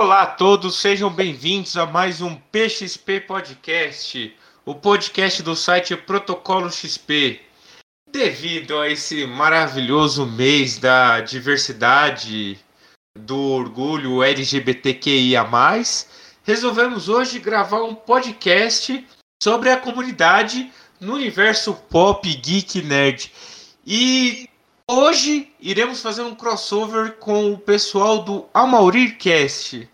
Olá a todos, sejam bem-vindos a mais um PXP Podcast, o podcast do site Protocolo XP. Devido a esse maravilhoso mês da diversidade, do orgulho LGBTQIA, resolvemos hoje gravar um podcast sobre a comunidade no universo pop, geek, nerd. E hoje iremos fazer um crossover com o pessoal do Amaurircast.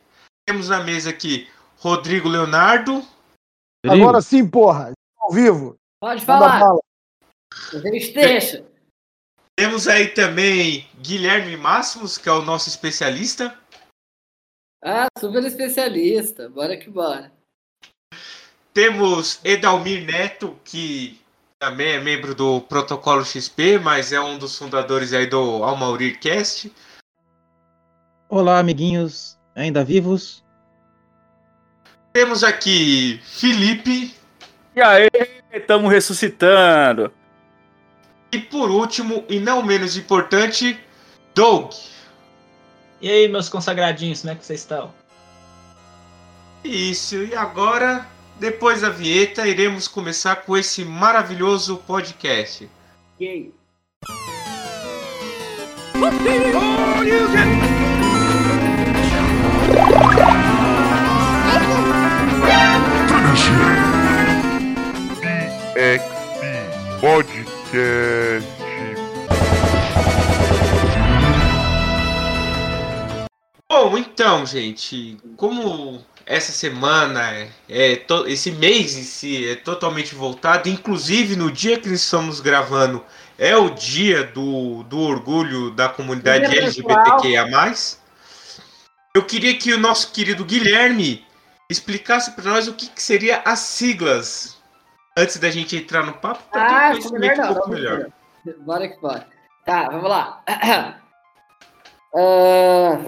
Temos na mesa aqui Rodrigo Leonardo. Agora sim, porra, ao vivo. Pode falar. Deixa. Temos aí também Guilherme Máximos, que é o nosso especialista. Ah, super especialista. Bora que bora. Temos Edalmir Neto, que também é membro do Protocolo XP, mas é um dos fundadores aí do Almaurircast. Olá, amiguinhos, ainda vivos? Temos aqui Felipe. E aí, estamos ressuscitando. E por último, e não menos importante, Doug. E aí, meus consagradinhos, como é que vocês estão? Isso, e agora, depois da vinheta, iremos começar com esse maravilhoso podcast. Yay. PXP Podcast. Bom, então, gente, como essa semana, é, é to- esse mês em si é totalmente voltado, inclusive no dia que estamos gravando, é o dia do, do orgulho da comunidade Dia LGBTQIA+. Eu queria que o nosso querido Guilherme explicasse para nós o que, que seria as siglas antes da gente entrar no papo, para ter um Ah, conhecimento melhor um pouco melhor. Bora que bora. Tá, vamos lá. Ah,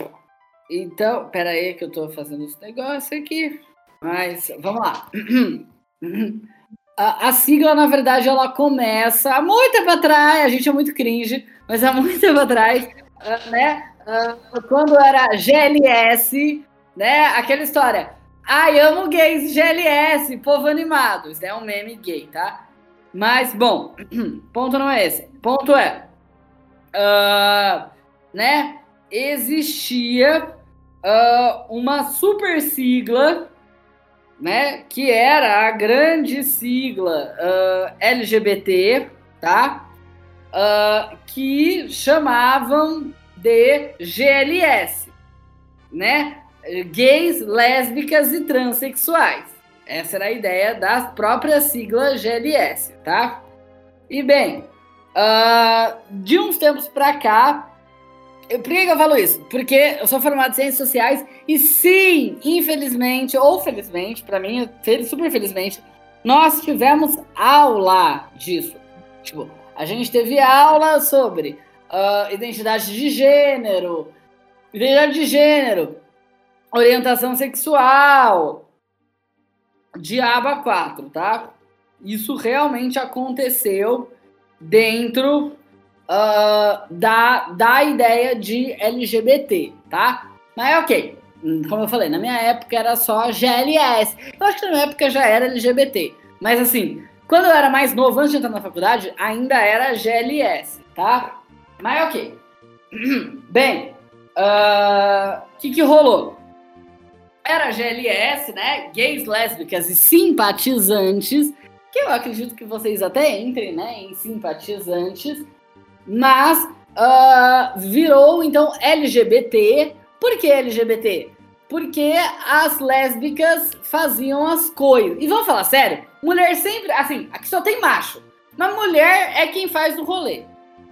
então, pera aí que eu tô fazendo esse negócio aqui. Mas, vamos lá. A, a sigla, na verdade, ela começa há muito tempo atrás, a gente é muito cringe, mas há muito tempo atrás, ah, né? Ah, quando era GLS, né? Aquela história. Ai, amo gays GLS, povo animado. Isso é um meme gay, tá? Mas, bom, ponto não é esse. Ponto é, ah, né? Existia ah, uma super sigla, né? Que era a grande sigla ah, LGBT, tá? Ah, que chamavam de GLS, né? Gays, lésbicas e transexuais. Essa era a ideia da própria sigla GLS, tá? E bem, ah, de uns tempos pra cá, eu, por que eu falo isso? Porque eu sou formado em ciências sociais e sim, infelizmente, ou felizmente, pra mim, super felizmente, nós tivemos aula disso. Tipo, a gente teve aula sobre ah, identidade de gênero, identidade de gênero, orientação sexual, de aba 4, tá? Isso realmente aconteceu dentro ah, da, da ideia de LGBT, tá? Mas ok, Hum, como eu falei, na minha época era só GLS. Eu acho que na minha época já era LGBT. Mas assim, quando eu era mais novo, antes de entrar na faculdade, ainda era GLS, tá? Mas ok. Bem, ah, o que que rolou? Era GLS, né? Gays, lésbicas e simpatizantes, que eu acredito que vocês até entrem, né? Em simpatizantes, mas ah, virou então LGBT. Por que LGBT? Porque as lésbicas faziam as coisas. E vamos falar sério? Mulher sempre. Assim, aqui só tem macho. Mas mulher é quem faz o rolê.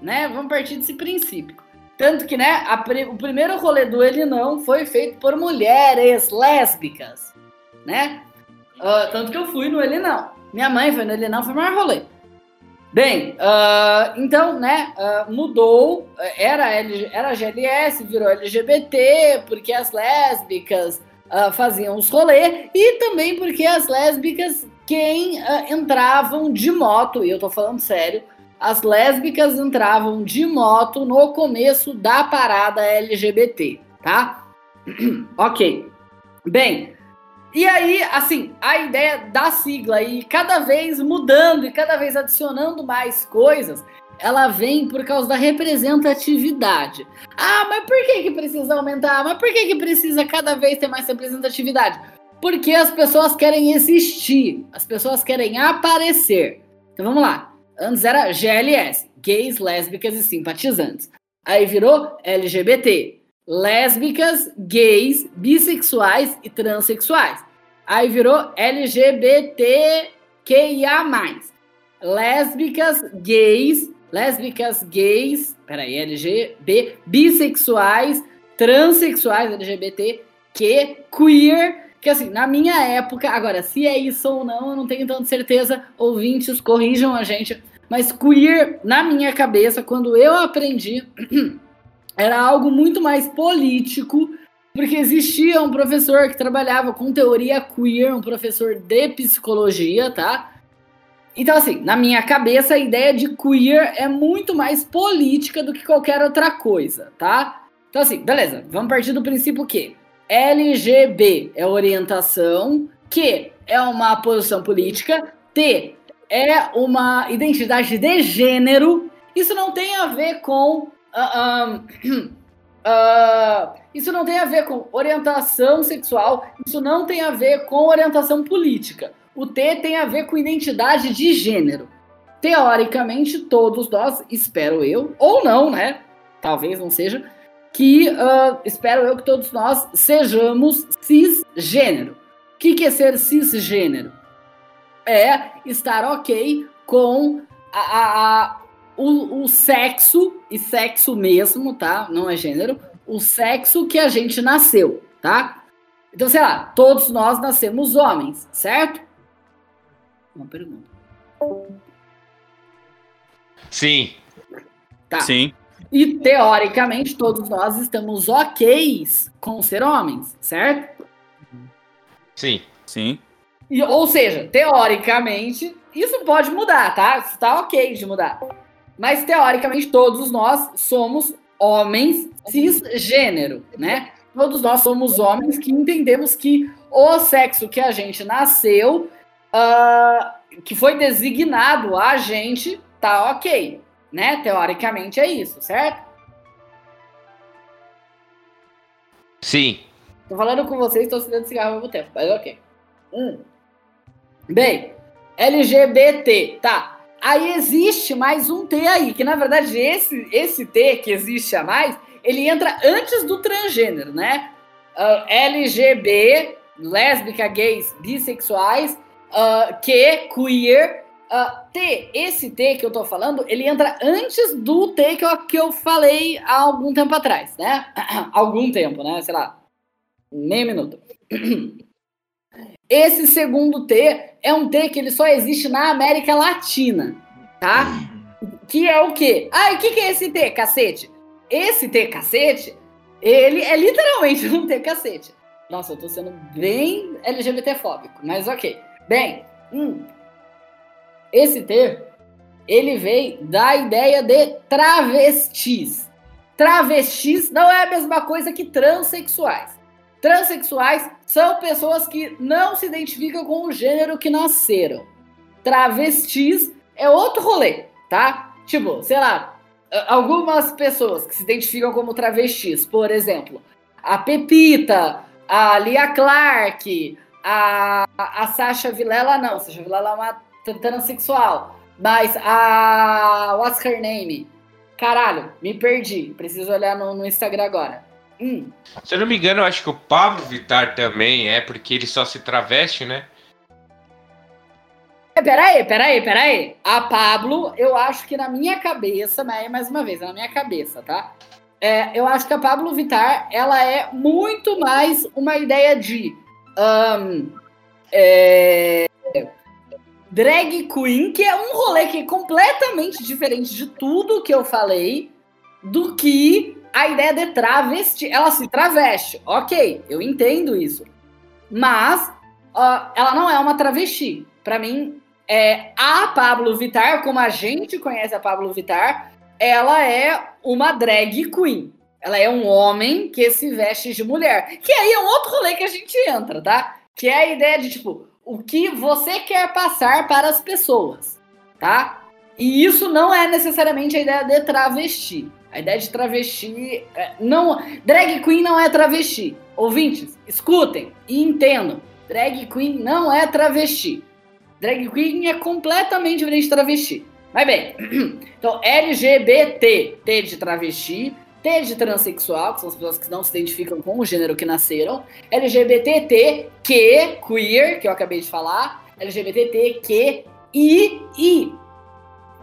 Né? Vamos partir desse princípio. Tanto que, né, a o primeiro rolê do Ele Não foi feito por mulheres lésbicas. Né? Ah, tanto que eu fui no Ele Não. Minha mãe foi no Ele Não, foi o maior rolê. Bem, ah, então, né, ah, mudou, era, L, era GLS, virou LGBT, porque as lésbicas ah, faziam os rolê, e também porque as lésbicas, quem entravam de moto, e eu tô falando sério, as lésbicas entravam de moto no começo da parada LGBT, tá? ok. Bem, e aí, assim, a ideia da sigla e cada vez mudando e cada vez adicionando mais coisas, ela vem por causa da representatividade. Ah, mas por que que precisa aumentar? Mas por que que precisa cada vez ter mais representatividade? Porque as pessoas querem existir, as pessoas querem aparecer. Então vamos lá. Antes era GLS, gays, lésbicas e simpatizantes. Aí virou LGBT, lésbicas, gays, bissexuais e transexuais. Aí virou LGBTQIA+. Lésbicas, gays, lésbicas, gays, peraí, LGB, bissexuais, transexuais, LGBT, que queer, que assim, na minha época, agora, se é isso ou não, eu não tenho tanta certeza, ouvintes, corrijam a gente, mas queer, na minha cabeça, quando eu aprendi, era algo muito mais político, porque existia um professor que trabalhava com teoria queer, um professor de psicologia, tá? Então, assim, na minha cabeça, a ideia de queer é muito mais política do que qualquer outra coisa, tá? Então, assim, beleza, vamos partir do princípio que LGB é orientação, Q é uma posição política, T é uma identidade de gênero. Isso não tem a ver com. Uh, uh, isso não tem a ver com orientação sexual, isso não tem a ver com orientação política. O T tem a ver com identidade de gênero. Teoricamente, todos nós, espero eu, ou não, né? Talvez não seja, que uh, espero eu que todos nós sejamos cisgênero. O que, que é ser cisgênero? É estar ok com a, a, a o, o, sexo, e sexo mesmo, tá? Não é gênero, o sexo que a gente nasceu, tá? Então, sei lá, todos nós nascemos homens, certo? Uma pergunta. Sim. Tá. Sim. E teoricamente todos nós estamos ok com ser homens, certo? Sim. Sim. E, ou seja, teoricamente, isso pode mudar, tá? Isso tá ok de mudar. Mas teoricamente todos nós somos homens cisgênero, né? Todos nós somos homens que entendemos que o sexo que a gente nasceu uh, que foi designado a gente, tá ok, né? Teoricamente é isso, certo? Sim. Tô falando com vocês, tô acendendo cigarro ao mesmo tempo, mas ok. Hum. Bem, LGBT, tá. Aí existe mais um T aí, que na verdade esse, esse T que existe a mais, ele entra antes do transgênero, né? Uh, LGB, lésbica, gays, bissexuais, uh, que, queer, uh, T, esse T que eu tô falando, ele entra antes do T que eu, que eu falei há algum tempo atrás, né? algum tempo, né? Sei lá, meio minuto. Esse segundo T é um T que ele só existe na América Latina, tá? Que é o quê? Ah, e o que, que é esse T, cacete? Esse T, cacete, ele é literalmente um T, cacete. Nossa, eu tô sendo bem LGBTfóbico, mas ok. Bem, hum, esse termo, ele veio da ideia de travestis. Travestis não é a mesma coisa que transexuais. Transexuais são pessoas que não se identificam com o gênero que nasceram. Travestis é outro rolê, tá? Tipo, sei lá, algumas pessoas que se identificam como travestis, por exemplo, a Pepita, a Lia Clark, a, a Sasha Vilela, não. Sasha Vilela é uma transexual. Mas a. What's her name? Caralho, me perdi. Preciso olhar no, no Instagram agora. Hum. Se eu não me engano, eu acho que o Pablo Vittar também é, porque ele só se traveste, né? É, peraí, peraí, peraí. A Pablo, eu acho que na minha cabeça, mas mais uma vez, na minha cabeça, tá? É, eu acho que a Pablo Vittar, ela é muito mais uma ideia de um, é, drag queen, que é um rolê que é completamente diferente de tudo que eu falei, do que a ideia de travesti. Ela se traveste, ok, eu entendo isso. Mas uh, ela não é uma travesti. Para mim, é, a Pablo Vittar, como a gente conhece a Pablo Vittar, ela é uma drag queen. Ela é um homem que se veste de mulher. Que aí é um outro rolê que a gente entra, tá? Que é a ideia de, tipo, o que você quer passar para as pessoas, tá? E isso não é necessariamente a ideia de travesti. A ideia de travesti é, não, drag queen não é travesti. Ouvintes, escutem e entendam. Drag queen não é travesti. Drag queen é completamente diferente de travesti. Mas bem, então LGBT, T de travesti, T de transexual, que são as pessoas que não se identificam com o gênero que nasceram, LGBTT, que, queer, que eu acabei de falar, LGBTT, que, I, I.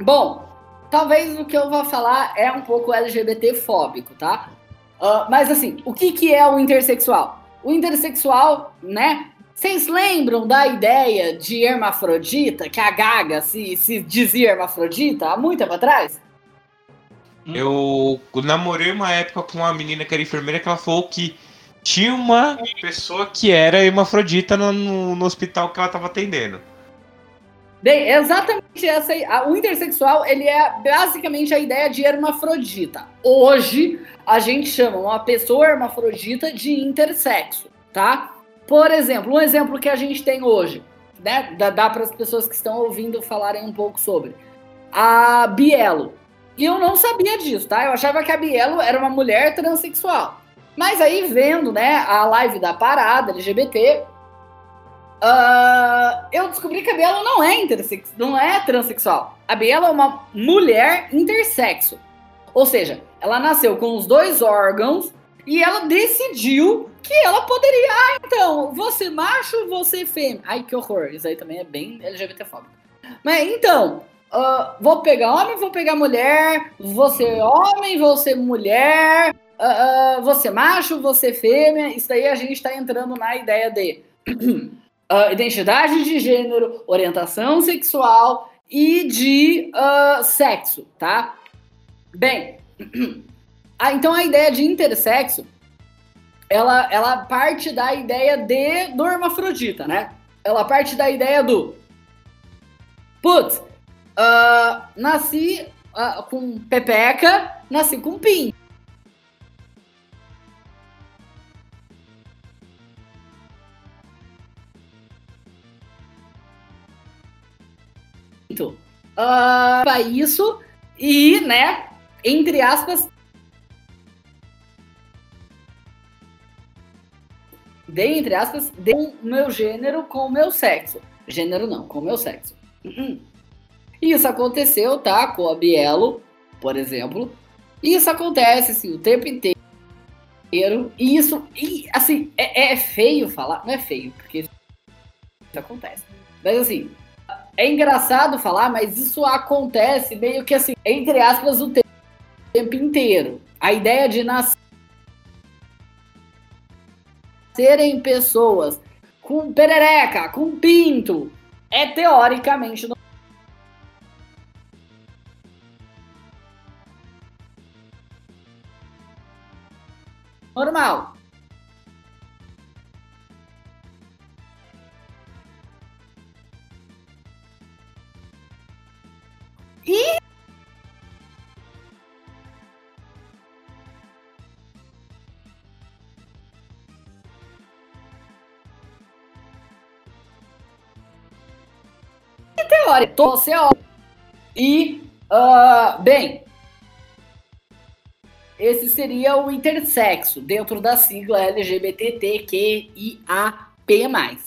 Bom, talvez o que eu vou falar é um pouco LGBT fóbico, tá? Uh, mas assim, o que, que é o intersexual? O intersexual, né? Vocês lembram da ideia de hermafrodita, que a Gaga se, se dizia hermafrodita há muito tempo atrás? Eu namorei uma época com uma menina que era enfermeira que ela falou que tinha uma pessoa que era hermafrodita no, no, no hospital que ela estava atendendo. Bem, exatamente essa aí. O intersexual, ele é basicamente a ideia de hermafrodita. Hoje, a gente chama uma pessoa hermafrodita de intersexo, tá? Por exemplo, um exemplo que a gente tem hoje, né? Dá, dá para as pessoas que estão ouvindo falarem um pouco sobre. A Bielo. E eu não sabia disso, tá? Eu achava que a Bielo era uma mulher transexual. Mas aí, vendo, né, a live da parada LGBT, Uh, eu descobri que a Biela não é intersex, não é transexual. A Biela é uma mulher intersexo. Ou seja, ela nasceu com os dois órgãos e ela decidiu que ela poderia. Ah, então, você macho, você fêmea. Ai, que horror. Isso aí também é bem LGBTfóbico. Mas então, uh, vou pegar homem, vou pegar mulher, você homem, você mulher, uh, você macho, você fêmea. Isso aí a gente está entrando na ideia de uh, identidade de gênero, orientação sexual e de uh, sexo, tá? Bem, ah, então a ideia de intersexo, ela, ela parte da ideia de do hermafrodita, né? Ela parte da ideia do putz, uh, nasci uh, com pepeca, nasci com pinto. Muito uh, para isso e, né, entre aspas, dei entre aspas, dei o meu gênero com o meu sexo. Gênero não, com o meu sexo. Uhum. Isso aconteceu, tá? Com a Bielo, por exemplo. Isso acontece, assim, o tempo inteiro. E isso, e, assim, é, é feio falar. Não é feio, porque isso acontece. Mas, assim, é engraçado falar, mas isso acontece meio que assim, entre aspas, o tempo inteiro. A ideia de nascer serem pessoas com perereca, com pinto, é teoricamente normal. Você é E, uh, bem, esse seria o intersexo dentro da sigla LGBTQIAP+,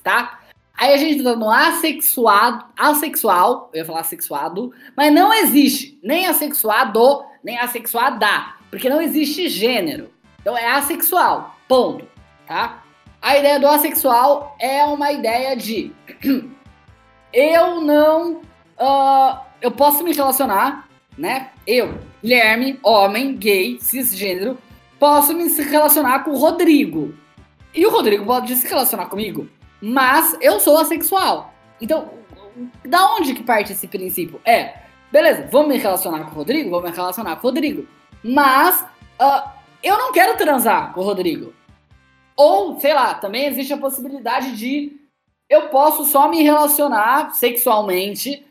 tá? Aí a gente tá no assexuado, assexual, eu ia falar sexuado, mas não existe nem assexuado, nem assexuada, porque não existe gênero. Então é assexual, ponto, tá? A ideia do assexual é uma ideia de eu não, uh, eu posso me relacionar, né? Eu, Guilherme, homem, gay, cisgênero, posso me relacionar com o Rodrigo. E o Rodrigo pode se relacionar comigo. Mas eu sou assexual. Então, da onde que parte esse princípio? É, beleza, vou me relacionar com o Rodrigo, vou me relacionar com o Rodrigo. Mas uh, eu não quero transar com o Rodrigo. Ou, sei lá, também existe a possibilidade de eu posso só me relacionar sexualmente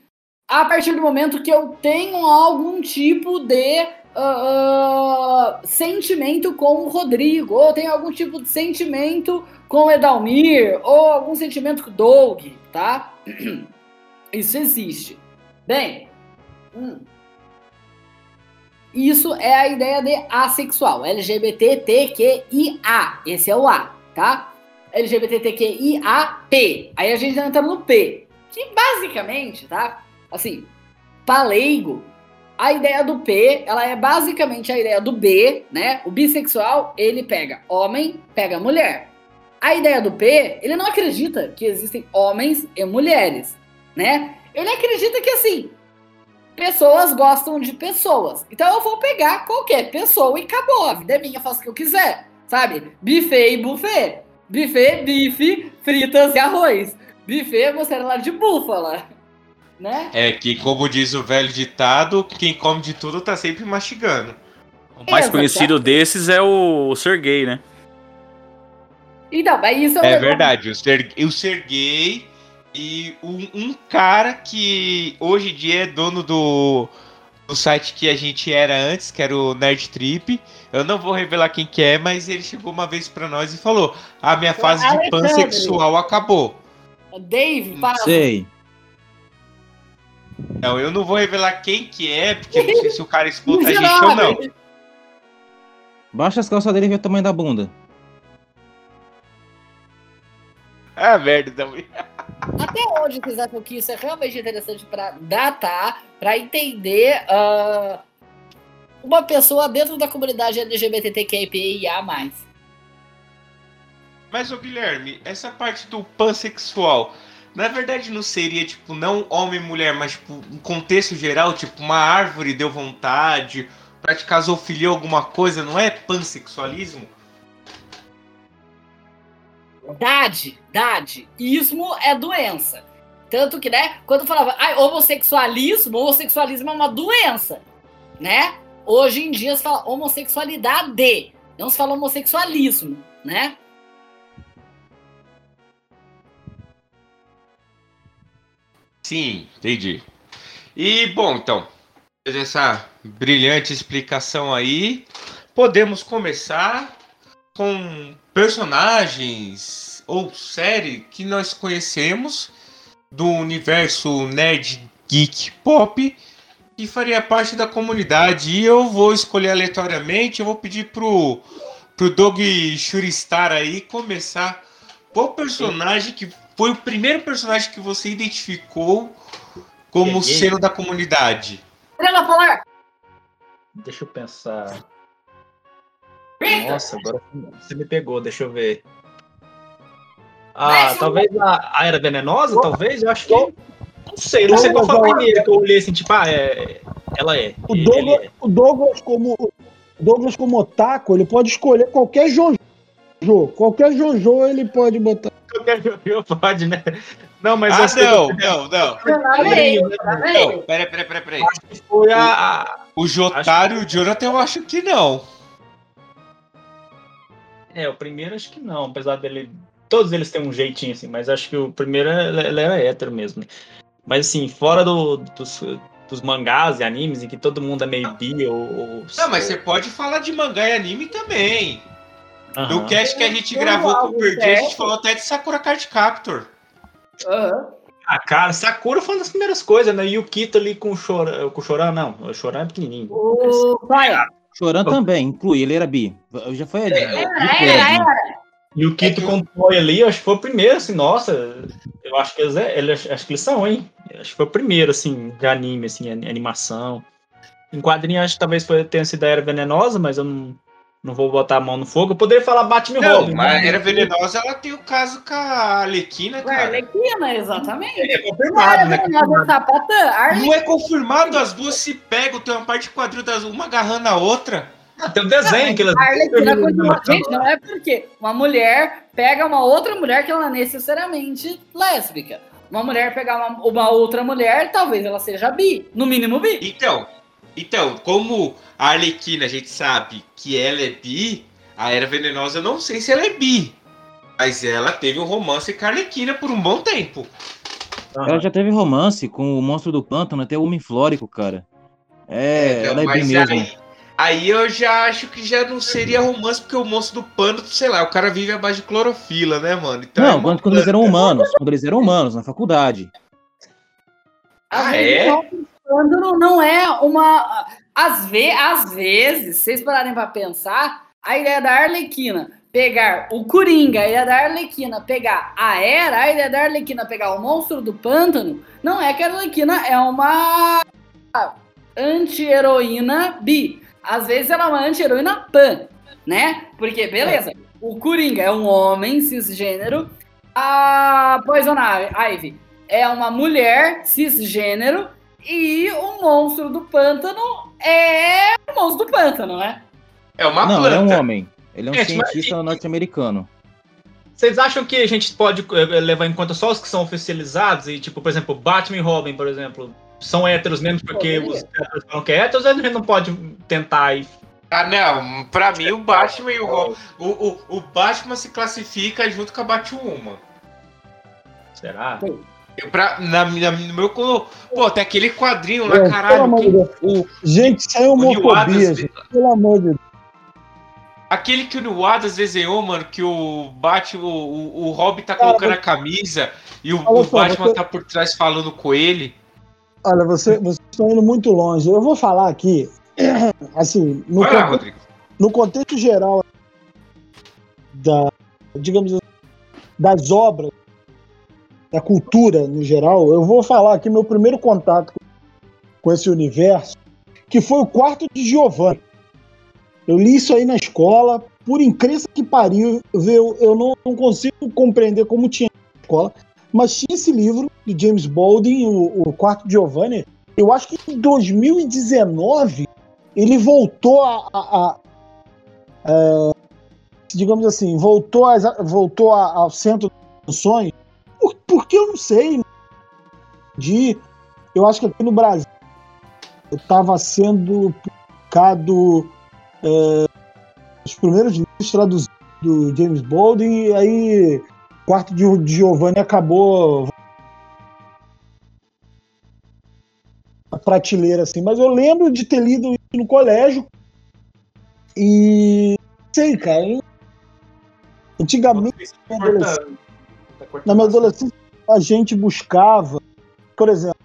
a partir do momento que eu tenho algum tipo de uh, uh, sentimento com o Rodrigo, ou tem algum tipo de sentimento com o Edalmir, ou algum sentimento com o Doug, tá? Isso existe. Bem, hum, isso é a ideia de assexual, LGBTQIA, esse é o A, tá? LGBTQIAP, aí a gente entra no P, que basicamente, tá? Assim, paleigo, a ideia do P, ela é basicamente a ideia do B, né? O bissexual, ele pega homem, pega mulher. A ideia do P, ele não acredita que existem homens e mulheres, né? Ele acredita que assim, pessoas gostam de pessoas. Então eu vou pegar qualquer pessoa e acabou. A vida é minha, faço o que eu quiser. Sabe? Buffet e buffet. Buffet, bife, fritas e arroz. Buffet, mussarela de búfala. Né? É que, como diz o velho ditado, quem come de tudo tá sempre mastigando. O mais conhecido desses é o Sergei, né? Então, mas isso é, é verdade. O, ser, o Sergei e um, um, cara que hoje em dia é dono do, do site que a gente era antes, que era o Nerd Trip. Eu não vou revelar quem que é, mas ele chegou uma vez para nós e falou: "A minha fase de pansexual acabou". Dave, para. Sei. Não, eu não vou revelar quem que é, porque eu não sei se o cara escuta a gente ou não. Baixa as calças dele e vê o tamanho da bunda. Ah, merda também. Até onde vocês acham que isso é realmente interessante para datar, para entender uh, uma pessoa dentro da comunidade LGBTQIA+. Mas, ô Guilherme, essa parte do pansexual, na verdade não seria, tipo, não homem e mulher, mas, tipo, um contexto geral, tipo, uma árvore deu vontade, praticar zoofilia alguma coisa, não é pansexualismo? Dade, dade. Ismo é doença. Tanto que, né, quando falava ah, homossexualismo, homossexualismo é uma doença, né? Hoje em dia se fala homossexualidade, não se fala homossexualismo, né? Sim, entendi. E, bom, então, dessa brilhante explicação aí, podemos começar com personagens ou série que nós conhecemos do universo nerd geek pop que faria parte da comunidade. E eu vou escolher aleatoriamente, eu vou pedir pro, pro Doug Shuristar aí começar qual personagem que foi o primeiro personagem que você identificou como sendo da comunidade. falar. Deixa eu pensar. Nossa, agora você me pegou, deixa eu ver. Ah, talvez a, a Era Venenosa, talvez? Eu acho que. Não sei, não sei qual foi a primeira que eu olhei assim, tipo, ah, é, ela é. O Douglas, é. o Douglas como o Douglas como otaku, ele pode escolher qualquer Jojo. Qualquer Jojo ele pode botar. Qualquer Jojo pode, né? Não, mas ah, não, não, não, não. Peraí, peraí, peraí, peraí. Acho que foi a. O Jotaro e o Jonathan eu acho que não. É, o primeiro acho que não, apesar dele. Todos eles têm um jeitinho assim, mas acho que o primeiro ele era hétero mesmo. Mas assim, fora do, dos, dos mangás e animes em que todo mundo é meio bi ou. ou não, mas você pode falar de mangá e anime também. Uhum. No cast que a gente gravou com o Perdi, a gente falou até de Sakura Card Captor. Uhum. Ah, cara, Sakura foi uma das primeiras coisas, né? E o Kito ali com o Choran, com o Choran não, o Choran é pequenininho. O pai, Choran também, inclui, ele era bi. Já foi. Era, era, era, E o Kito é o ali, eu acho que foi o primeiro, assim, nossa, eu acho que eles, é, eles, acho que eles são, hein? Acho que foi o primeiro, assim, de anime, assim, animação. Em quadrinho, acho que talvez foi, tenha sido a Era Venenosa, mas eu não, não vou botar a mão no fogo. Eu poderia falar Batman não, Robin. Mas a Era Venenosa, ela tem o caso com a Alequina, cara. Alequina, exatamente. É confirmado, né? Não é confirmado, as duas se pegam, tem uma parte de quadril das uma agarrando a outra. Ah, tem um desenho não, que elas. A Arlequina continua. Gente, não é porque uma mulher pega uma outra mulher que ela é necessariamente lésbica. Uma mulher pegar uma, uma outra mulher, talvez ela seja bi. No mínimo bi. Então, então, como a Arlequina, a gente sabe que ela é bi, a Era Venenosa, eu não sei se ela é bi. Mas ela teve um romance com a Arlequina por um bom tempo. Ela já teve romance com o Monstro do Pântano, até o Homem Flórico, cara. É, é ela é bi mesmo. Aí, Aí eu já acho que já não seria romance, porque o monstro do pano, sei lá, o cara vive à base de clorofila, né, mano? Então é Não, uma quando, quando eles eram humanos. Quando eles eram humanos, na faculdade. Ah, é? Quando não- é uma. Às, ve às vezes, vocês pararem pra pensar, a ideia da Arlequina pegar o Coringa, a ideia da Arlequina pegar a Era, a ideia da Arlequina pegar o monstro do pântano, não é que a Arlequina é uma anti-heroína bi. Às vezes ela é uma anti-heroína pan, né? Porque, beleza, o Coringa é um homem cisgênero, a Poison Ivy é uma mulher cisgênero e o monstro do pântano é o monstro do pântano, né? É uma não, ele é planta. um homem. Ele é um mas- cientista norte-americano. Vocês acham que a gente pode eh, levar em conta só os que são oficializados? E, tipo, por exemplo, Batman e Robin, por exemplo, são héteros mesmo porque Poderia. os héteros falam que é héteros, a gente não pode tentar e. Ah, não. Pra mim, o Batman e o Robin. O, o, o Batman se classifica junto com a Batwoman. Será? Eu, pra, na, na- no meu. colo- Pô, tem aquele quadrinho lá, É, caralho. de que- Deus. o, Gente, Neil homofobia, Adams. gente. Pelo amor de Deus. Aquele que o Neil Adams desenhou, mano, que o Batman, o, o, Robin tá colocando a camisa e o, o só, Batman você- tá por trás falando com ele. Olha, você, vocês estão indo muito longe. Eu vou falar aqui, assim, no, Vai lá, Rodrigo. no contexto geral da, digamos assim, das obras, da cultura no geral, eu vou falar aqui meu primeiro contato com- esse universo, que foi o quarto de Giovanni. Eu li isso aí na escola, por incrível que pariu, eu, eu não, não consigo compreender como tinha na escola, mas tinha esse livro de James Baldwin, o, o Quarto de Giovanni. Eu acho que em 2019 ele voltou a, a- a- é, digamos assim, voltou, voltou a- ao centro atenções, por, porque eu não sei. De, eu acho que aqui no Brasil estava sendo publicado é, os primeiros livros traduzidos do James Baldwin, e aí o quarto de, de Giovanni acabou a prateleira assim, mas eu lembro de ter lido isso no colégio e sei, cara, antigamente na minha adolescência- na minha adolescência a gente buscava, por exemplo,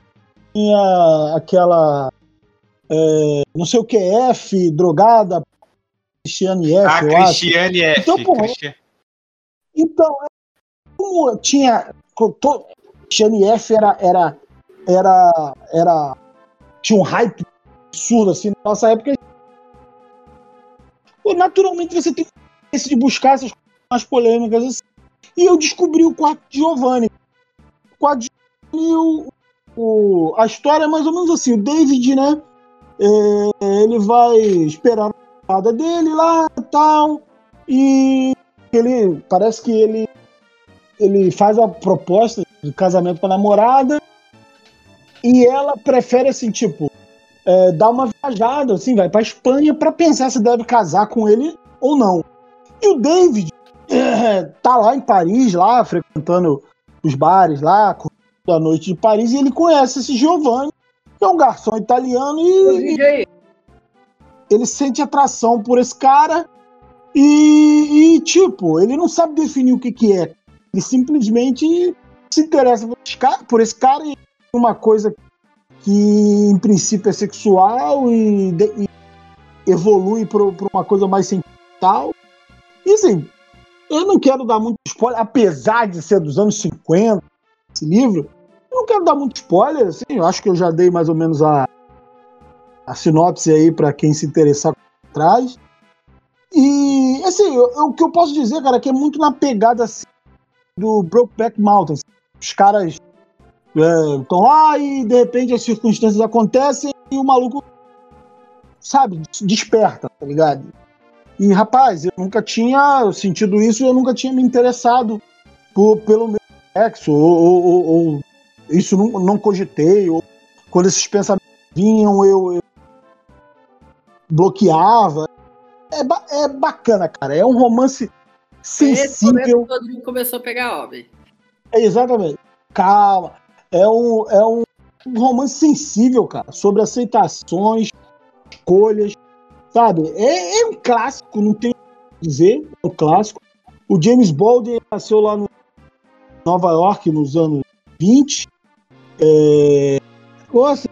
tinha aquela é, não sei o que F, drogada, Cristiane F, Ah. Cristiane F. Então, porra, Então, é, como tinha. to- Cristiane F era, era, era, era. Tinha um hype absurdo assim na nossa época. Pô, naturalmente você tem esse de buscar essas coisas mais polêmicas assim. E eu descobri o quarto de Giovanni. O quarto de Giovanni, o, a história é mais ou menos assim: o David, né? é, ele vai esperar a nada dele lá e tal. E ele parece que ele ele faz a proposta de casamento para namorada e ela prefere assim tipo é, dar uma viajada assim vai para Espanha para pensar se deve casar com ele ou não e o David é, tá lá em Paris lá frequentando os bares lá curtindo a noite de Paris e ele conhece esse Giovanni que é um garçom italiano e, e ele sente atração por esse cara e, e, tipo, ele não sabe definir o que, que é. Ele simplesmente se interessa por esse cara, por esse cara e uma coisa que em princípio é sexual e, de- e evolui para uma coisa mais sentimental. E assim, eu não quero dar muito spoiler, apesar de ser dos anos 50, esse livro, eu não quero dar muito spoiler, assim, eu acho que eu já dei mais ou menos a, a sinopse aí para quem se interessar por trás. E, assim, eu- eu- o que eu posso dizer, cara, é que é muito na pegada assim, do Brokeback Mountain. Os caras estão lá e, de repente, as circunstâncias acontecem e o maluco, sabe, desperta, tá ligado? E, rapaz, eu nunca tinha sentido isso e eu nunca tinha me interessado por- pelo meu sexo, ou, ou- ou- isso não, não cogitei, ou quando esses pensamentos vinham, eu, eu bloqueava. É, ba- é bacana, cara. É um romance sensível. que o Rodrigo começou a pegar Obi. É, exatamente. Calma. É um, é um romance sensível, cara, sobre aceitações, escolhas, Sabe? É, é um clássico, não tem o que dizer, é um clássico. O James Baldwin nasceu lá no Nova York nos anos 20. É, gosta,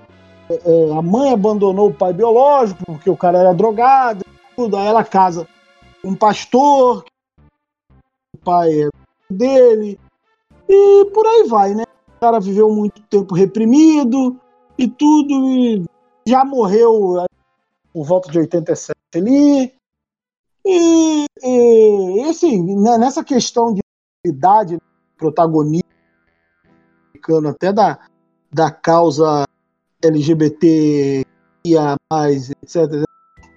é, a mãe abandonou o pai biológico porque o cara era drogado, tudo. Aí ela casa um pastor, o pai é dele, e por aí vai, né? O cara viveu muito tempo reprimido e tudo, e já morreu por volta de 87 ali. E, e, e assim, né, nessa questão de idade, protagonista, até da, da causa LGBT, etc.,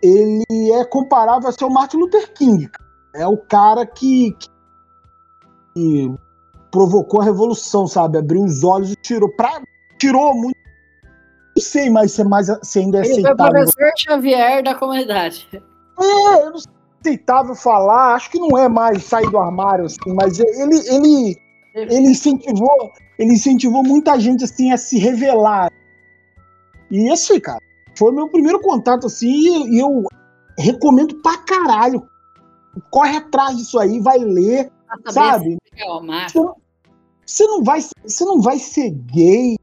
ele é comparável a ser o Martin Luther King. É o cara que, que provocou a revolução, sabe? Abriu os olhos e tirou. Pra, tirou muito. Não sei mais se, é mais, se ainda é Ele foi aceitável. professor Xavier da comunidade. É, eu não sei se é aceitável falar. Acho que não é mais sair do armário, assim, mas ele, ele, ele incentivou, ele incentivou muita gente assim a se revelar. E assim, cara, foi meu primeiro contato assim, e eu recomendo pra caralho. Corre atrás disso aí, vai ler, sabe? É o macho. Você não, você não vai, você não vai ser gay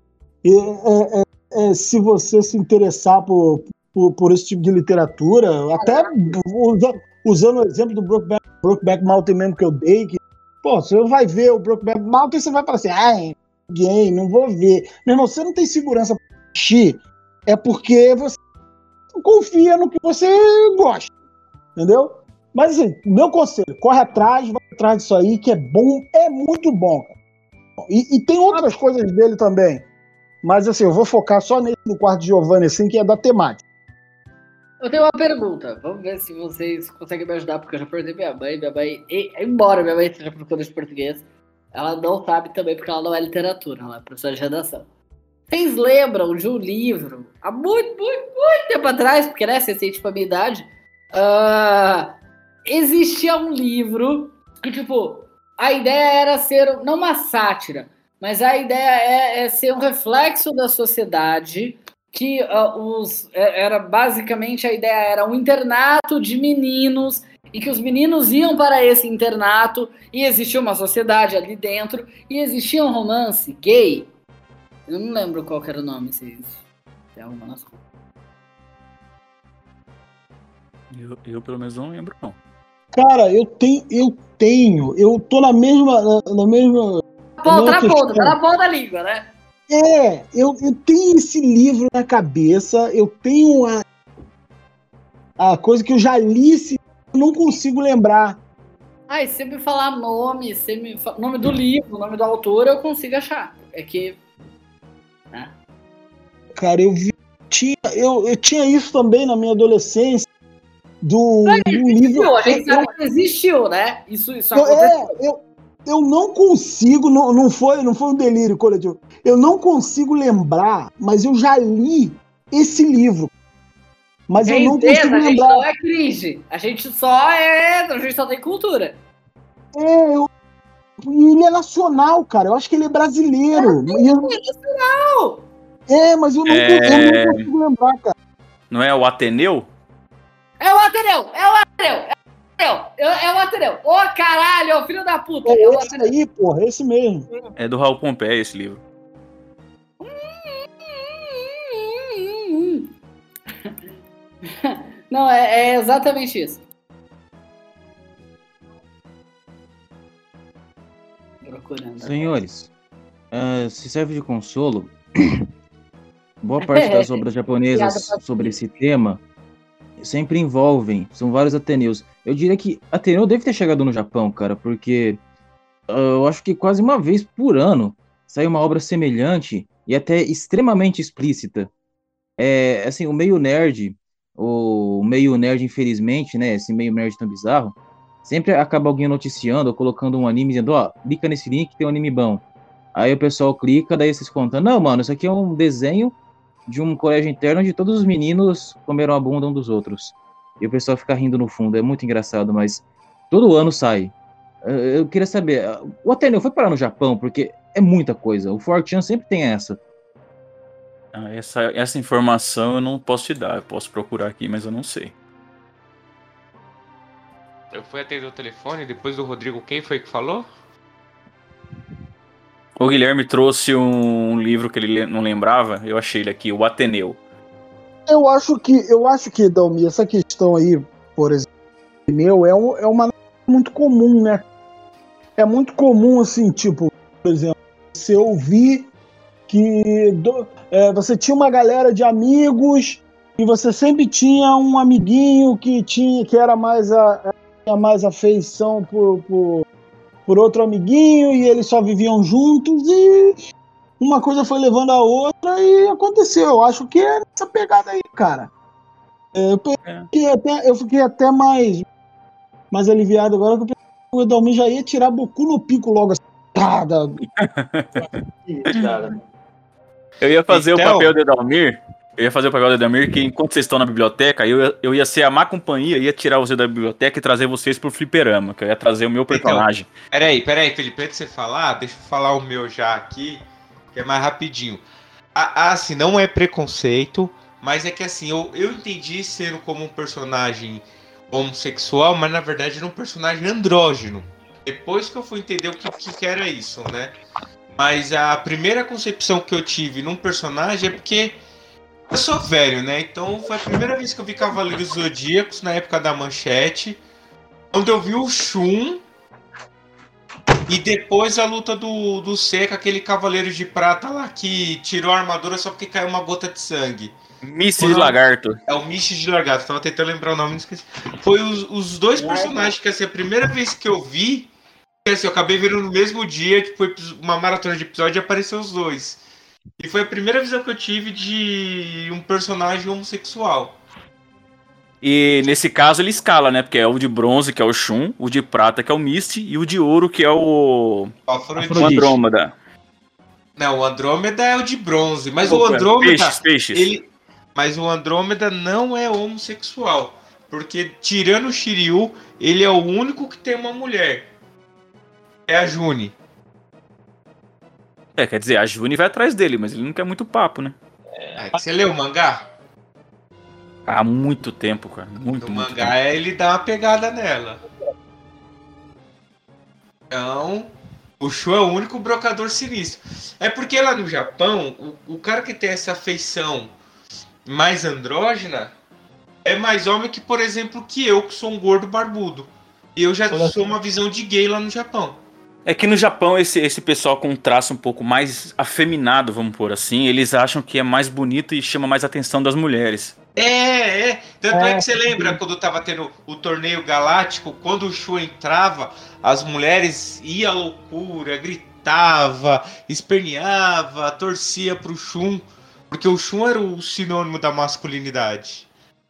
é, é, é, se você se interessar por, por, por esse tipo de literatura. Até usa- usando o exemplo do Brokeback, Brokeback Mountain mesmo que eu dei, que, pô, você vai ver o Brokeback Mountain, você vai falar assim, ai, gay, não vou ver. Meu irmão, você não tem segurança pra assistir, é porque você confia no que você gosta, entendeu? Mas assim, meu conselho, corre atrás, vai atrás disso aí, que é bom, é muito bom. E, e tem outras coisas dele também. Mas assim, eu vou focar só nele no quarto de Giovanni, assim, que é da temática. Eu tenho uma pergunta. Vamos ver se vocês conseguem me ajudar, porque eu já perdi minha mãe. Minha mãe, embora minha mãe seja professora de português, ela não sabe também porque ela não é literatura, ela é professora de redação. Vocês lembram de um livro, há muito, muito, muito tempo atrás, porque né, você sente pra minha idade, ah, existia um livro que, tipo, a ideia era ser, não uma sátira, mas a ideia é, é ser um reflexo da sociedade que ah, os é- era basicamente a ideia era um internato de meninos e que os meninos iam para esse internato e existia uma sociedade ali dentro e existia um romance gay. Eu não lembro qual que era o nome, se tem alguma noção. Eu, eu, pelo menos não lembro, não. Cara, eu tenho, eu tenho, eu tô na mesma, na, na mesma. Tá na ponta, tá na ponta da língua, né? É, eu, eu tenho esse livro na cabeça, eu tenho a, a coisa que eu já li, eu não consigo lembrar. Ai, se você me falar nome, se me nome do livro, nome do autor, eu consigo achar. É que Cara, eu vi, tinha, eu, eu tinha isso também na minha adolescência, do, do livro. existiu, a gente sabe que existiu, né? Isso, isso Eu, aconteceu. é, eu, eu não consigo, não, não, foi, não foi um delírio coletivo. Eu não consigo lembrar, mas eu já li esse livro. Mas eu não consigo a gente lembrar. não é cringe. A gente só é. A gente só tem cultura. É, eu- e ele é nacional, cara. Eu acho que ele é brasileiro. E eu- Não! é, mas eu não, É. eu não consigo lembrar, cara. Não é o Ateneu? É o Ateneu! É o Ateneu! É o Ateneu! É o Ateneu! Ô caralho, é o filho da puta! É É o esse aí, porra, esse mesmo. É do Raul Pompeia esse livro. Não, é, é exatamente isso. Procurando. Senhores, ah, se serve de consolo, boa parte das obras japonesas sobre esse tema sempre envolvem, são vários Ateneus. Eu diria que Ateneu deve ter chegado no Japão, cara, porque ah, eu acho que quase uma vez por ano sai uma obra semelhante e até extremamente explícita. É, assim, o meio nerd, o meio nerd, infelizmente, né, esse meio nerd tão bizarro, sempre acaba alguém noticiando ou colocando um anime dizendo, ó, clica nesse link tem um anime bom. Aí o pessoal clica, daí vocês contam, não, mano, isso aqui é um desenho de um colégio interno onde todos os meninos comeram a bunda um dos outros. E o pessoal fica rindo no fundo, é muito engraçado, mas todo ano sai. Eu queria saber, o Ateneu foi parar no Japão, porque é muita coisa. O Fortran sempre tem essa. Ah, essa, essa informação eu não posso te dar. Eu posso procurar aqui, mas eu não sei. Eu fui atender o telefone, depois do Rodrigo, quem foi que falou? O Guilherme trouxe um livro que ele le- não lembrava, eu achei ele aqui, o Ateneu. Eu acho que, eu acho que, Dalmi, essa questão aí, por exemplo, meu, é, um- é uma muito comum, né? É muito comum, assim, tipo, por exemplo, você ouvir que do- é, você tinha uma galera de amigos e você sempre tinha um amiguinho que tinha que era mais a mais afeição por, por, por outro amiguinho e eles só viviam juntos e uma coisa foi levando a outra e aconteceu. Eu acho que é essa pegada aí, cara. É, eu, fiquei até, eu fiquei até mais, mais aliviado agora que eu pensei que o Edalmin já ia tirar Boku no pico logo assim. Tá, da- Eu ia fazer Então- o papel do Edalmir, eu ia fazer o papel do Edalmir, que enquanto vocês estão na biblioteca, eu, ia- eu ia ser a má companhia, ia tirar você da biblioteca e trazer vocês pro fliperama, que eu ia trazer o meu personagem. Peraí, peraí, Felipe, antes de você falar, deixa eu falar o meu já aqui, que é mais rapidinho. Ah, ah, assim, não é preconceito, mas é que assim, eu, eu entendi sendo como um personagem homossexual, mas na verdade era um personagem andrógeno. Depois que eu fui entender o que, que era isso, né? Mas a primeira concepção que eu tive num personagem é porque eu sou velho, né? Então foi a primeira vez que eu vi Cavaleiros Zodíacos na época da manchete. Quando eu vi o Shun e depois a luta do, do Seca, aquele Cavaleiro de Prata lá que tirou a armadura só porque caiu uma gota de sangue. Míssil de. Lagarto. É o Mish de Largato, tava tentando lembrar o nome, não esqueci. Foi os, os dois personagens que, assim, a primeira vez que eu vi, que, assim, eu acabei vendo no mesmo dia, tipo, uma maratona de episódio e apareceu os dois. E foi a primeira visão que eu tive de um personagem homossexual. E nesse caso ele escala, né? Porque é o de bronze, que é o Shun, o de prata, que é o Misty, e o de ouro, que é o, Afrodite. o Andrômeda. Não, o Andrômeda é o de bronze, mas o Opa, Andrômeda. Peixes, peixes. Ele, mas o Andrômeda não é homossexual. Porque, tirando o Shiryu, ele é o único que tem uma mulher. É a June. É, quer dizer, a Juni vai atrás dele, mas ele não quer muito papo, né? É, você leu o mangá? Há muito tempo, cara. Muito, No muito mangá tempo. é ele dá uma pegada nela. Então, o Shu é o único brocador sinistro. É porque lá no Japão, o, o cara que tem essa feição mais andrógena é mais homem que, por exemplo, que eu, que sou um gordo barbudo. E eu já Olha sou uma visão de gay lá no Japão. É que no Japão, esse, esse pessoal com um traço um pouco mais afeminado, vamos pôr assim, eles acham que é mais bonito e chama mais atenção das mulheres. É, é. Tanto é, É, que você lembra quando tava tendo o torneio galáctico, quando o Shu entrava, as mulheres iam à loucura, gritava, esperneava, torcia pro Shun, porque o Shun era o sinônimo da masculinidade.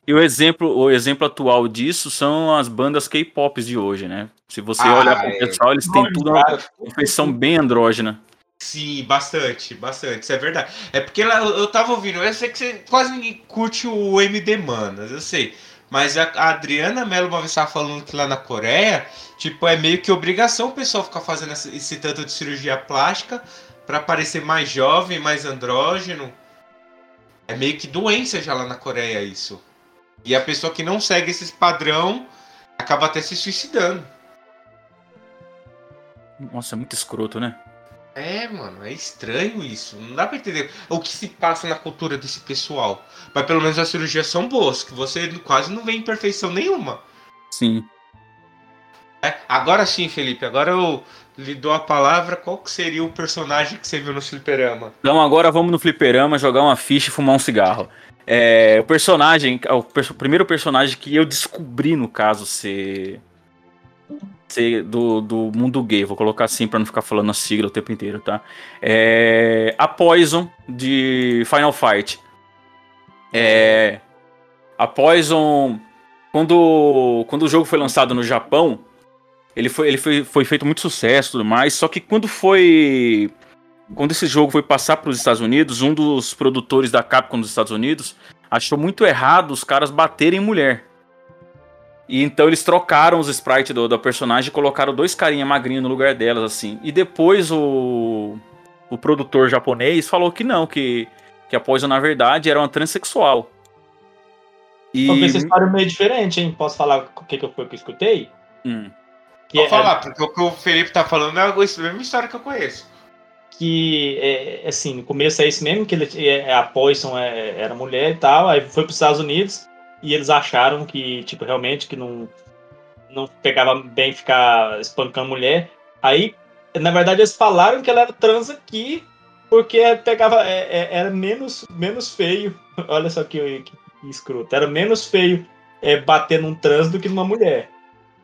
E o exemplo, o exemplo atual disso são as bandas K-pop de hoje, né? Se você Ah, olhar pro é. pessoal, eles têm tudo uma feição bem andrógena. Sim, bastante, bastante, isso é verdade. É porque eu tava ouvindo, eu sei que você quase ninguém curte o MD Manas, eu sei. Mas a a Adriana Mello uma vez tava falando que lá na Coreia, tipo, é meio que obrigação o pessoal ficar fazendo esse, esse tanto de cirurgia plástica pra parecer mais jovem, mais andrógeno. É meio que doença já lá na Coreia isso. E a pessoa que não segue esses padrão acaba até se suicidando. Nossa, é muito escroto, né? É, mano, é estranho isso. Não dá pra entender o que se passa na cultura desse pessoal. Mas pelo menos as cirurgias são boas, que você quase não vê imperfeição nenhuma. Sim. É, agora sim, Felipe, agora eu lhe dou a palavra. Qual que seria o personagem que você viu no fliperama? Então agora vamos no fliperama jogar uma ficha e fumar um cigarro. É, o personagem, o, perso- o primeiro personagem que eu descobri, no caso, ser, ser do, do mundo gay, vou colocar assim pra não ficar falando a sigla o tempo inteiro, tá? É, a Poison de Final Fight. É, a Poison, quando, quando o jogo foi lançado no Japão, ele foi, ele foi, foi feito muito sucesso e tudo mais, só que quando foi quando esse jogo foi passar para os Estados Unidos, um dos produtores da Capcom dos Estados Unidos achou muito errado os caras baterem em mulher. E então eles trocaram os sprites do, da personagem e colocaram dois carinha magrinhos no lugar delas, assim. E depois o, o produtor japonês falou que não, que, que a Poison, na verdade, era uma transexual. E. Eu vi essa história meio diferente, hein? Posso falar o que, que foi que eu escutei? Hum. Que Vou é, falar, porque o que o Felipe tá falando é a mesma história que eu conheço. Que é, assim, no começo é isso mesmo, que ele, é, a Poison é- era mulher e tal, aí foi para os Estados Unidos e eles acharam que, tipo, realmente que não, não pegava bem ficar espancando mulher. Aí, na verdade, eles falaram que ela era trans aqui porque pegava, é- é- era menos, menos feio. Olha só que, que, que escroto. Era menos feio é, bater num trans do que numa mulher.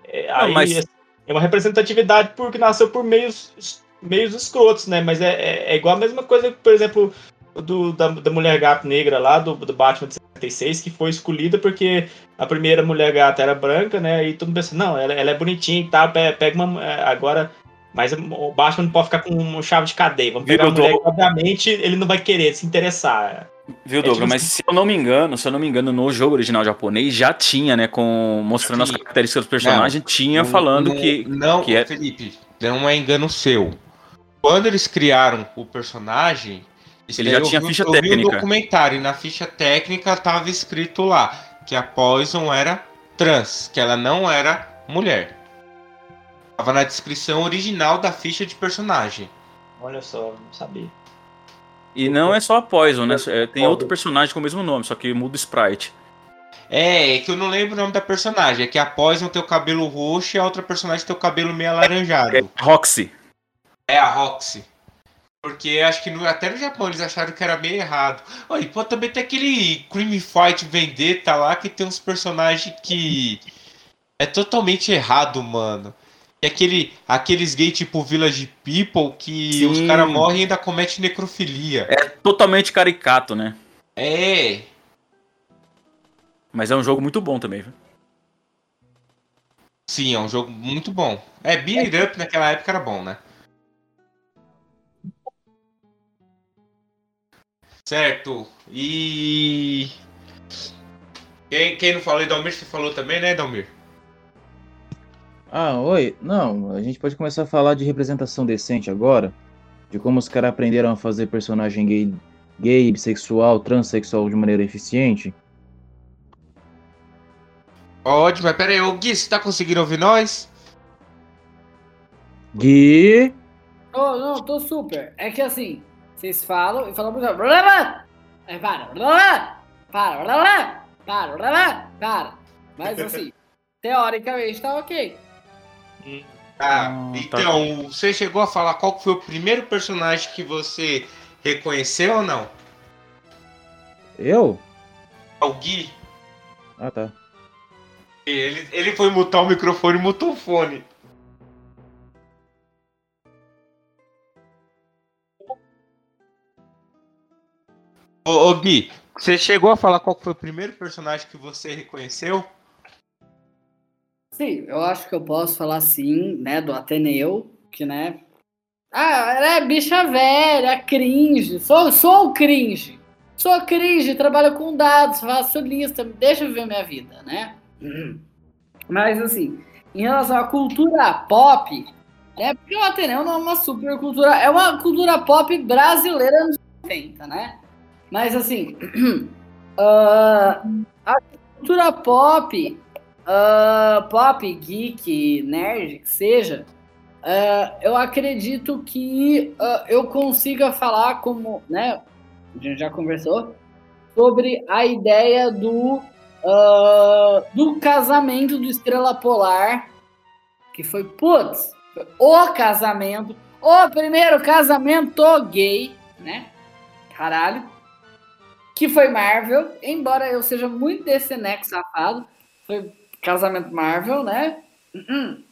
É, Não, aí mas- é uma representatividade porque nasceu por meios meios escrotos, né? Mas é, é, é igual a mesma coisa, por exemplo, do, da, da mulher gato negra lá, do, do Batman de 76, que foi escolhida porque a primeira mulher gata era branca, né? E todo mundo pensa, não, ela, ela é bonitinha e tal, pe- pega uma. é, Agora. Mas o Batman não pode ficar com uma chave de cadeia. Vamos Viu, pegar uma mulher que, obviamente, ele não vai querer se interessar. Viu, É Douglas? tipo Mas se eu não me engano, se eu não me engano, no jogo original japonês já tinha, né? Com, mostrando as Sim. características do personagem, tinha Não- falando não- que. Não, que é- Felipe, não é engano seu. Quando eles criaram o personagem, Ele já eu tinha vi- ficha eu vi técnica. um documentário e na ficha técnica tava escrito lá que a Poison era trans, que ela não era mulher. Tava na descrição original da ficha de personagem. Olha só, não sabia. E não é só a Poison, né? É, Tem outro personagem com o mesmo nome, só que muda o sprite. É, é que eu não lembro o nome da personagem. É que a Poison tem o cabelo roxo e a outra personagem tem o cabelo meio alaranjado. É Roxy. É a Roxy. Porque acho que no- até no Japão eles acharam que era meio errado. Oh, e pô, também tem aquele Creamy Fight Vendetta lá que tem uns personagens que é totalmente errado, mano. E aquele, aqueles gay tipo Village People que Sim. os caras morrem e ainda cometem necrofilia. É totalmente caricato, né? É. Mas é um jogo muito bom também, viu? Sim, é um jogo muito bom. É, Beat It Up naquela época era bom, né? Certo. E. Quem, quem não falou, Dalmir, você falou também, né, Dalmir? Ah, oi. Não, a gente pode começar a falar de representação decente agora. De como os caras aprenderam a fazer personagem gay, gay, bissexual, transexual de maneira eficiente. Pode, mas pera aí, ô Gui, você tá conseguindo ouvir nós? Gui. Oh, não, tô super. É que assim, vocês falam e falam blá, blá. Aí para, para, para, blá, para. Mas assim, teoricamente tá ok. Ah, Ah, tá. então, você chegou a falar qual foi o primeiro personagem que você reconheceu ou não? Eu? O Gui. Ah, tá. Ele, ele foi mutar o microfone e mutou o fone. Ô, ô Gui, você chegou a falar qual foi o primeiro personagem que você reconheceu? Sim, eu acho que eu posso falar sim, né, do Ateneu, que, né. Ah, ela é bicha velha, cringe. Sou, sou o cringe. Sou cringe, trabalho com dados, faço lista, deixa eu viver minha vida, né? Mas assim, em relação à cultura pop, né? Porque o Ateneu não é uma super cultura, é uma cultura pop brasileira nos 90, né? Mas assim, ah, a cultura pop ah, pop, geek, nerd, que seja, ah, eu acredito que eu consiga falar como, né, a gente já conversou, sobre a ideia do, do casamento do Estrela Polar, que foi, putz, foi o casamento, o primeiro casamento gay, né, caralho, que foi Marvel, embora eu seja muito desse neco safado, foi casamento Marvel, né? Uhum.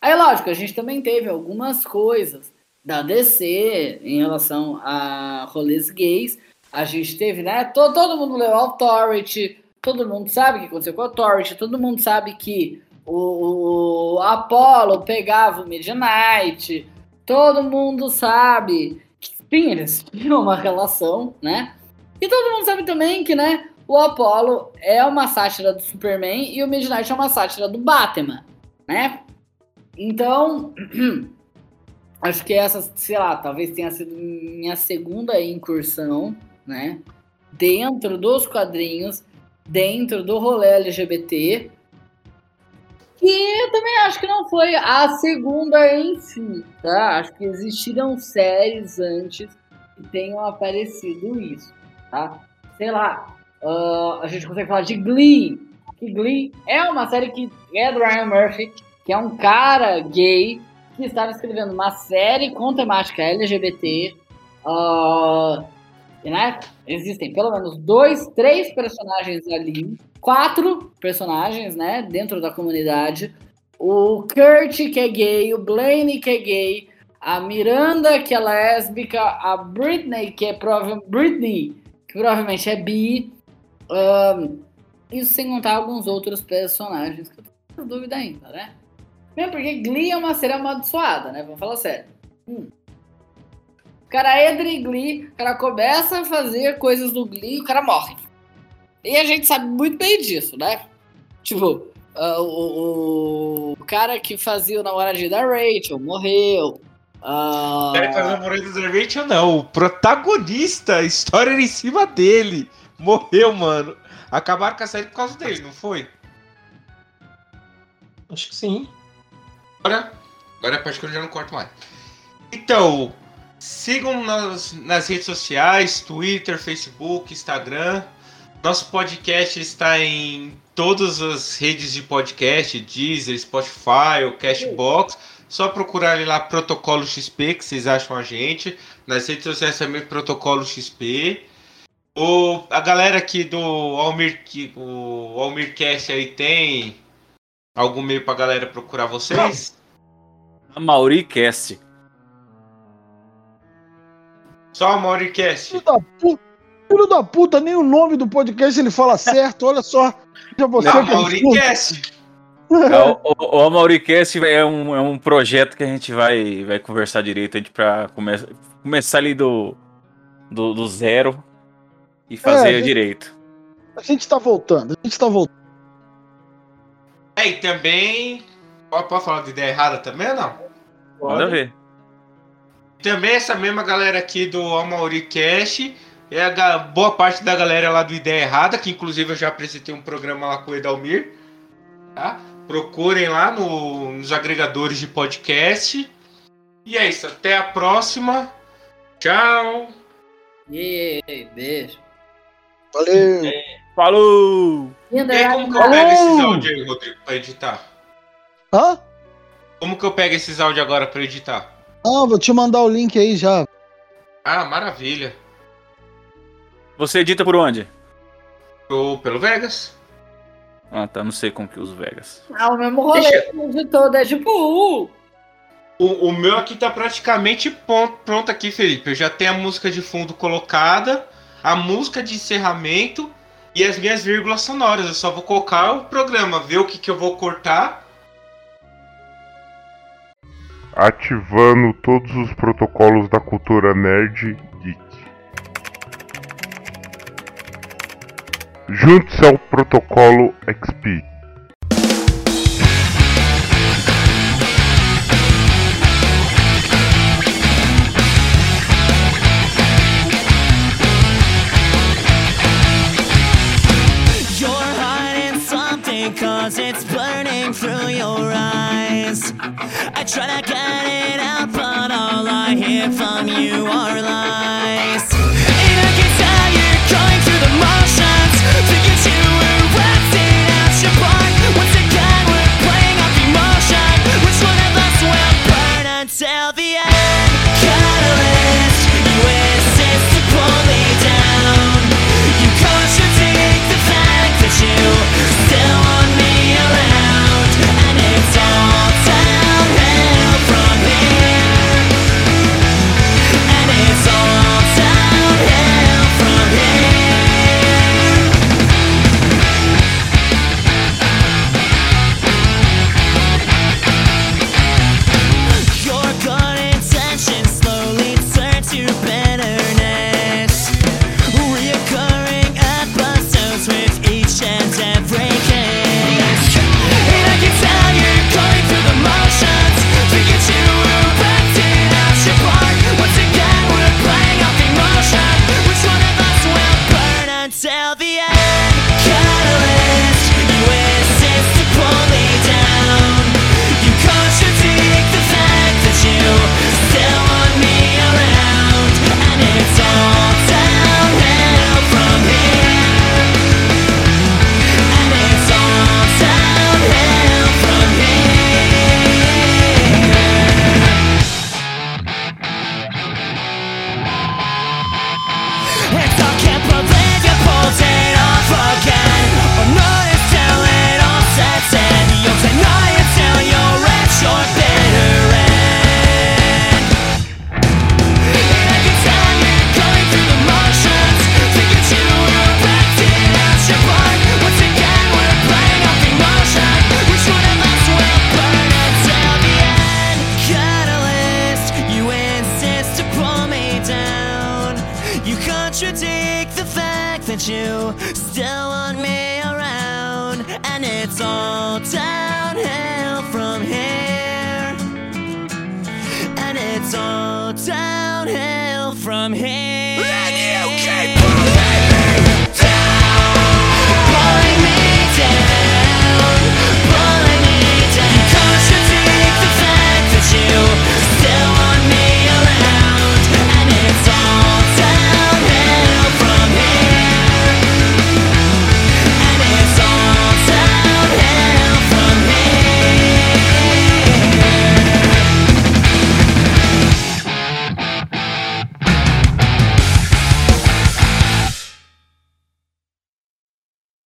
Aí, lógico, a gente também teve algumas coisas da DC em relação a rolês gays. A gente teve, né? Todo, todo mundo leu Authority, todo mundo sabe o que aconteceu com Authority, todo mundo sabe que o, o Apollo pegava o Midnight, todo mundo sabe sim, eles tinham uma relação, né? E todo mundo sabe também que, né, o Apollo é uma sátira do Superman e o Midnight é uma sátira do Batman, né? Então, acho que essa, sei lá, talvez tenha sido minha segunda incursão, né? Dentro dos quadrinhos, dentro do rolê LGBT. Que eu também acho que não foi a segunda em si, tá? Acho que existiram séries antes que tenham aparecido isso, tá? Sei lá, uh, a gente consegue falar de Glee, que Glee é uma série que é do Ryan Murphy, que é um cara gay que estava escrevendo uma série com temática LGBT. Uh, e, né, existem pelo menos dois, três personagens ali, quatro personagens, né, dentro da comunidade. O Kurt, que é gay, o Blaine, que é gay, a Miranda, que é lésbica, a Britney, que é provavelmente Britney, que provavelmente é bi. Um, isso sem contar alguns outros personagens que eu com dúvida ainda, né? Mesmo porque Glee é uma série amaldiçoada, né? Vamos falar sério. Hum. O cara entra em Glee, o cara começa a fazer coisas do Glee e o cara morre. E a gente sabe muito bem disso, né? Tipo, uh, o, o, cara que fazia o namoradinho da Rachel morreu. Uh... O cara que fazia o namoradinho da Rachel, não. O protagonista, a história era em cima dele. Morreu, mano. Acabaram com a série por causa dele, não foi? Acho que sim. Agora, agora acho que eu já não corto mais. Então, sigam nas, nas redes sociais, Twitter, Facebook, Instagram. Nosso podcast está em todas as redes de podcast, Deezer, Spotify, o Cashbox. Só procurarem lá Protocolo XP, que vocês acham a gente. Nas redes sociais também Protocolo XP. O, a galera aqui do Almir, o Almircast aí tem algum meio pra galera procurar vocês? A Mauricast. Só a Mauricast. Filho da, pu... Filho da puta, nem o nome do podcast ele fala certo, olha só. Já você Não, que é Mauricast. É, o, o, o Mauricast é um, é um projeto que a gente vai, vai conversar direito a gente pra come, começar ali do, do, do zero e fazer É, gente- direito. A gente tá voltando, a gente tá voltando. É, e também. Pode, pode falar de ideia errada também ou não? Manda ver. Também essa mesma galera aqui do Amauricast é a boa parte da galera lá do Ideia Errada, que inclusive eu já apresentei um programa lá com o Edalmir. Tá? Procurem lá no- nos agregadores de podcast. E é isso, até a próxima. Tchau. Yeah, beijo. Valeu. Falou! E aí, como que eu pego esses áudios aí, Rodrigo, pra editar? Hã? Como que eu pego esses áudios agora pra editar? Ah, vou te mandar o link aí já. Ah, maravilha. Você edita por onde? Tô pelo Vegas. Ah, tá. Não sei como que usa o Vegas. Ah, o mesmo rolê Deixa- que todo, é tipo, uh, O, o meu aqui tá praticamente pronto aqui, Felipe. Eu já tenho a música de fundo colocada, a música de encerramento e as minhas vírgulas sonoras. Eu só vou colocar o programa, ver o que, que eu vou cortar. Ativando todos os protocolos da cultura nerd geek. Junte-se ao protocolo XP. Cause it's burning through your eyes. I try to get